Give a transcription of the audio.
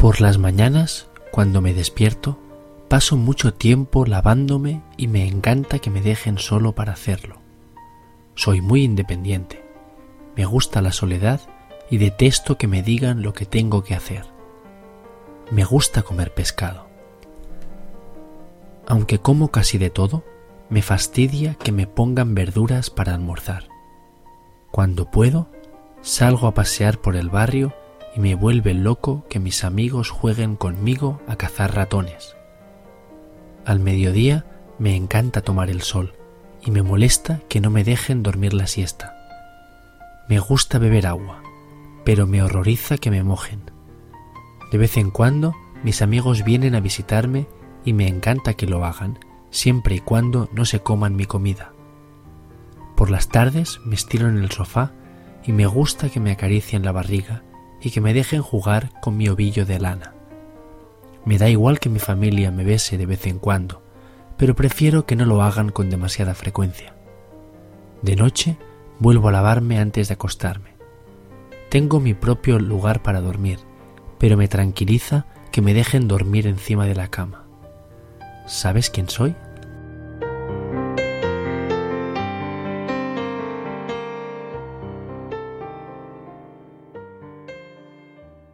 Por las mañanas, cuando me despierto, paso mucho tiempo lavándome y me encanta que me dejen solo para hacerlo. Soy muy independiente. Me gusta la soledad y detesto que me digan lo que tengo que hacer. Me gusta comer pescado. Aunque como casi de todo, me fastidia que me pongan verduras para almorzar. Cuando puedo, salgo a pasear por el barrio y me vuelve loco que mis amigos jueguen conmigo a cazar ratones. Al mediodía me encanta tomar el sol y me molesta que no me dejen dormir la siesta. Me gusta beber agua, pero me horroriza que me mojen. De vez en cuando mis amigos vienen a visitarme y me encanta que lo hagan, siempre y cuando no se coman mi comida. Por las tardes me estiro en el sofá y me gusta que me acaricien la barriga y que me dejen jugar con mi ovillo de lana. Me da igual que mi familia me bese de vez en cuando, pero prefiero que no lo hagan con demasiada frecuencia. De noche vuelvo a lavarme antes de acostarme. Tengo mi propio lugar para dormir, pero me tranquiliza que me dejen dormir encima de la cama. ¿Sabes quién soy?